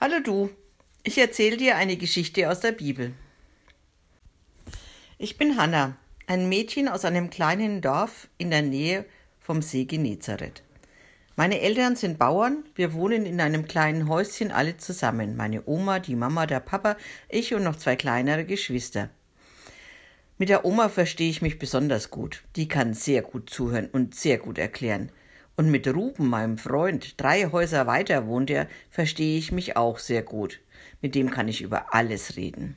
Hallo du, ich erzähle dir eine Geschichte aus der Bibel. Ich bin Hanna, ein Mädchen aus einem kleinen Dorf in der Nähe vom See Genezareth. Meine Eltern sind Bauern, wir wohnen in einem kleinen Häuschen alle zusammen. Meine Oma, die Mama, der Papa, ich und noch zwei kleinere Geschwister. Mit der Oma verstehe ich mich besonders gut. Die kann sehr gut zuhören und sehr gut erklären. Und mit Ruben, meinem Freund, drei Häuser weiter wohnt er, verstehe ich mich auch sehr gut. Mit dem kann ich über alles reden.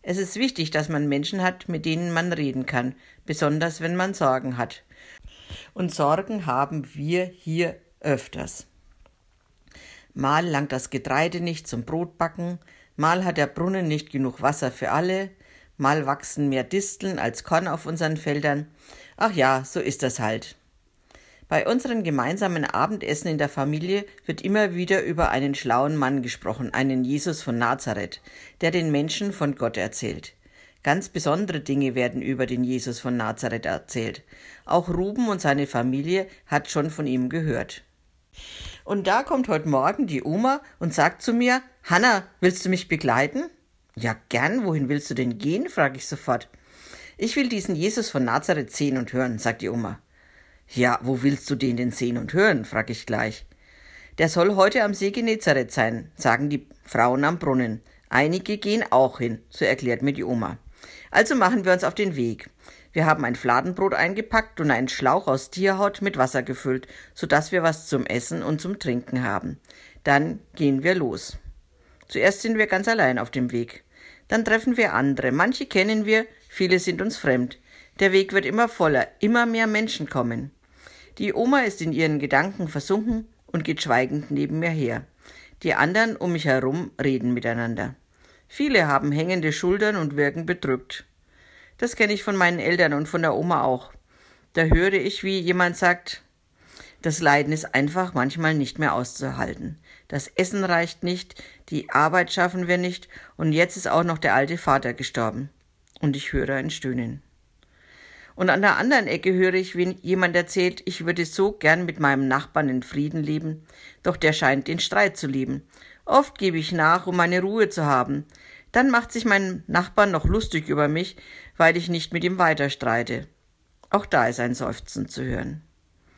Es ist wichtig, dass man Menschen hat, mit denen man reden kann, besonders wenn man Sorgen hat. Und Sorgen haben wir hier öfters. Mal langt das Getreide nicht zum Brotbacken, mal hat der Brunnen nicht genug Wasser für alle, mal wachsen mehr Disteln als Korn auf unseren Feldern. Ach ja, so ist das halt. Bei unseren gemeinsamen Abendessen in der Familie wird immer wieder über einen schlauen Mann gesprochen, einen Jesus von Nazareth, der den Menschen von Gott erzählt. Ganz besondere Dinge werden über den Jesus von Nazareth erzählt. Auch Ruben und seine Familie hat schon von ihm gehört. Und da kommt heute Morgen die Oma und sagt zu mir, Hanna, willst du mich begleiten? Ja, gern. Wohin willst du denn gehen? frage ich sofort. Ich will diesen Jesus von Nazareth sehen und hören, sagt die Oma. Ja, wo willst du den denn sehen und hören? frage ich gleich. Der soll heute am See Genezareth sein, sagen die Frauen am Brunnen. Einige gehen auch hin, so erklärt mir die Oma. Also machen wir uns auf den Weg. Wir haben ein Fladenbrot eingepackt und einen Schlauch aus Tierhaut mit Wasser gefüllt, so dass wir was zum Essen und zum Trinken haben. Dann gehen wir los. Zuerst sind wir ganz allein auf dem Weg. Dann treffen wir andere. Manche kennen wir, viele sind uns fremd. Der Weg wird immer voller, immer mehr Menschen kommen. Die Oma ist in ihren Gedanken versunken und geht schweigend neben mir her. Die anderen um mich herum reden miteinander. Viele haben hängende Schultern und wirken bedrückt. Das kenne ich von meinen Eltern und von der Oma auch. Da höre ich, wie jemand sagt, das Leiden ist einfach manchmal nicht mehr auszuhalten. Das Essen reicht nicht, die Arbeit schaffen wir nicht und jetzt ist auch noch der alte Vater gestorben. Und ich höre ein Stöhnen. Und an der anderen Ecke höre ich, wie jemand erzählt, ich würde so gern mit meinem Nachbarn in Frieden leben, doch der scheint den Streit zu lieben. Oft gebe ich nach, um meine Ruhe zu haben. Dann macht sich mein Nachbar noch lustig über mich, weil ich nicht mit ihm weiter streite. Auch da ist ein Seufzen zu hören.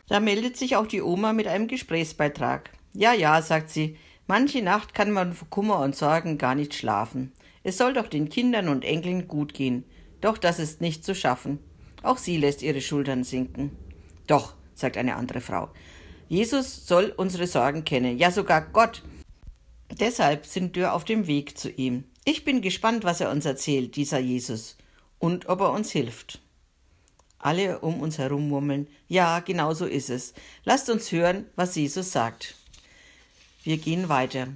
Da meldet sich auch die Oma mit einem Gesprächsbeitrag. Ja, ja, sagt sie, manche Nacht kann man vor Kummer und Sorgen gar nicht schlafen. Es soll doch den Kindern und Enkeln gut gehen. Doch das ist nicht zu schaffen. Auch sie lässt ihre Schultern sinken. Doch, sagt eine andere Frau. Jesus soll unsere Sorgen kennen, ja sogar Gott. Deshalb sind wir auf dem Weg zu ihm. Ich bin gespannt, was er uns erzählt, dieser Jesus, und ob er uns hilft. Alle um uns herum murmeln, ja, genau so ist es. Lasst uns hören, was Jesus sagt. Wir gehen weiter.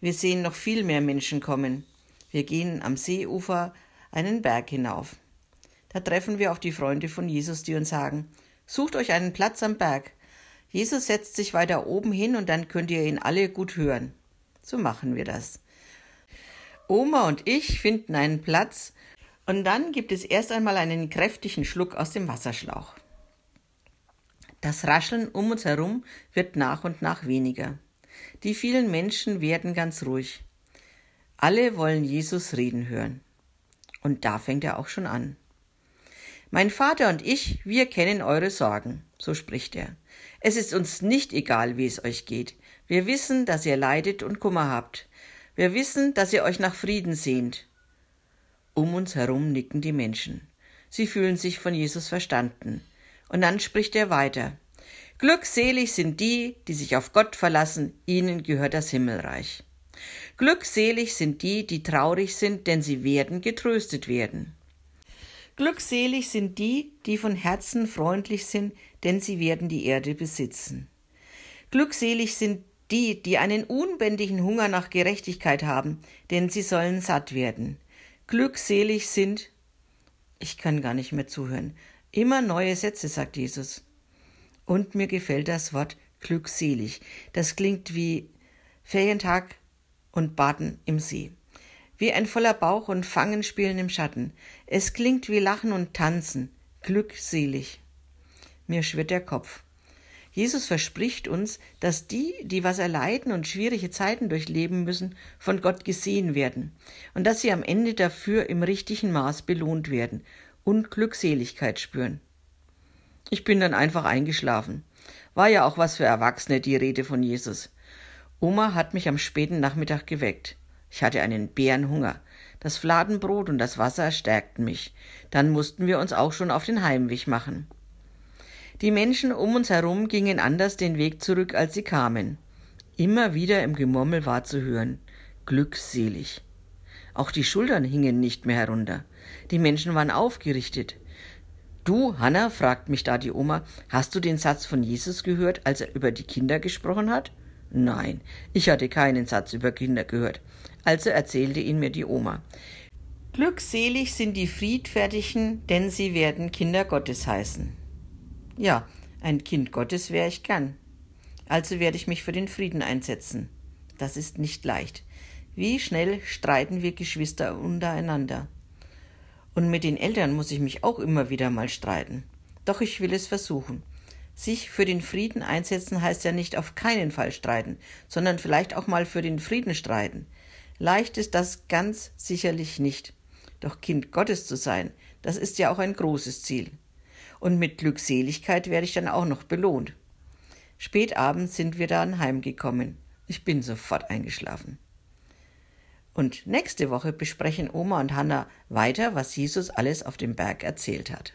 Wir sehen noch viel mehr Menschen kommen. Wir gehen am Seeufer einen Berg hinauf. Da treffen wir auf die Freunde von Jesus, die uns sagen, sucht euch einen Platz am Berg. Jesus setzt sich weiter oben hin und dann könnt ihr ihn alle gut hören. So machen wir das. Oma und ich finden einen Platz und dann gibt es erst einmal einen kräftigen Schluck aus dem Wasserschlauch. Das Rascheln um uns herum wird nach und nach weniger. Die vielen Menschen werden ganz ruhig. Alle wollen Jesus reden hören. Und da fängt er auch schon an. Mein Vater und ich, wir kennen eure Sorgen, so spricht er. Es ist uns nicht egal, wie es euch geht. Wir wissen, dass ihr leidet und Kummer habt. Wir wissen, dass ihr euch nach Frieden sehnt. Um uns herum nicken die Menschen. Sie fühlen sich von Jesus verstanden. Und dann spricht er weiter. Glückselig sind die, die sich auf Gott verlassen, ihnen gehört das Himmelreich. Glückselig sind die, die traurig sind, denn sie werden getröstet werden. Glückselig sind die, die von Herzen freundlich sind, denn sie werden die Erde besitzen. Glückselig sind die, die einen unbändigen Hunger nach Gerechtigkeit haben, denn sie sollen satt werden. Glückselig sind, ich kann gar nicht mehr zuhören, immer neue Sätze, sagt Jesus. Und mir gefällt das Wort glückselig. Das klingt wie Ferientag und Baden im See wie ein voller Bauch und Fangenspielen im Schatten. Es klingt wie Lachen und Tanzen, glückselig. Mir schwirrt der Kopf. Jesus verspricht uns, dass die, die was erleiden und schwierige Zeiten durchleben müssen, von Gott gesehen werden und dass sie am Ende dafür im richtigen Maß belohnt werden und Glückseligkeit spüren. Ich bin dann einfach eingeschlafen. War ja auch was für Erwachsene die Rede von Jesus. Oma hat mich am späten Nachmittag geweckt. Ich hatte einen Bärenhunger. Das Fladenbrot und das Wasser stärkten mich. Dann mussten wir uns auch schon auf den Heimweg machen. Die Menschen um uns herum gingen anders den Weg zurück, als sie kamen. Immer wieder im Gemurmel war zu hören. Glückselig. Auch die Schultern hingen nicht mehr herunter. Die Menschen waren aufgerichtet. Du, Hanna, fragt mich da die Oma, hast du den Satz von Jesus gehört, als er über die Kinder gesprochen hat? Nein, ich hatte keinen Satz über Kinder gehört. Also erzählte ihn mir die Oma. Glückselig sind die Friedfertigen, denn sie werden Kinder Gottes heißen. Ja, ein Kind Gottes wäre ich gern. Also werde ich mich für den Frieden einsetzen. Das ist nicht leicht. Wie schnell streiten wir Geschwister untereinander? Und mit den Eltern muss ich mich auch immer wieder mal streiten. Doch ich will es versuchen. Sich für den Frieden einsetzen heißt ja nicht auf keinen Fall streiten, sondern vielleicht auch mal für den Frieden streiten. Leicht ist das ganz sicherlich nicht. Doch Kind Gottes zu sein, das ist ja auch ein großes Ziel und mit Glückseligkeit werde ich dann auch noch belohnt. Spät abends sind wir dann heimgekommen. Ich bin sofort eingeschlafen. Und nächste Woche besprechen Oma und Hanna weiter, was Jesus alles auf dem Berg erzählt hat.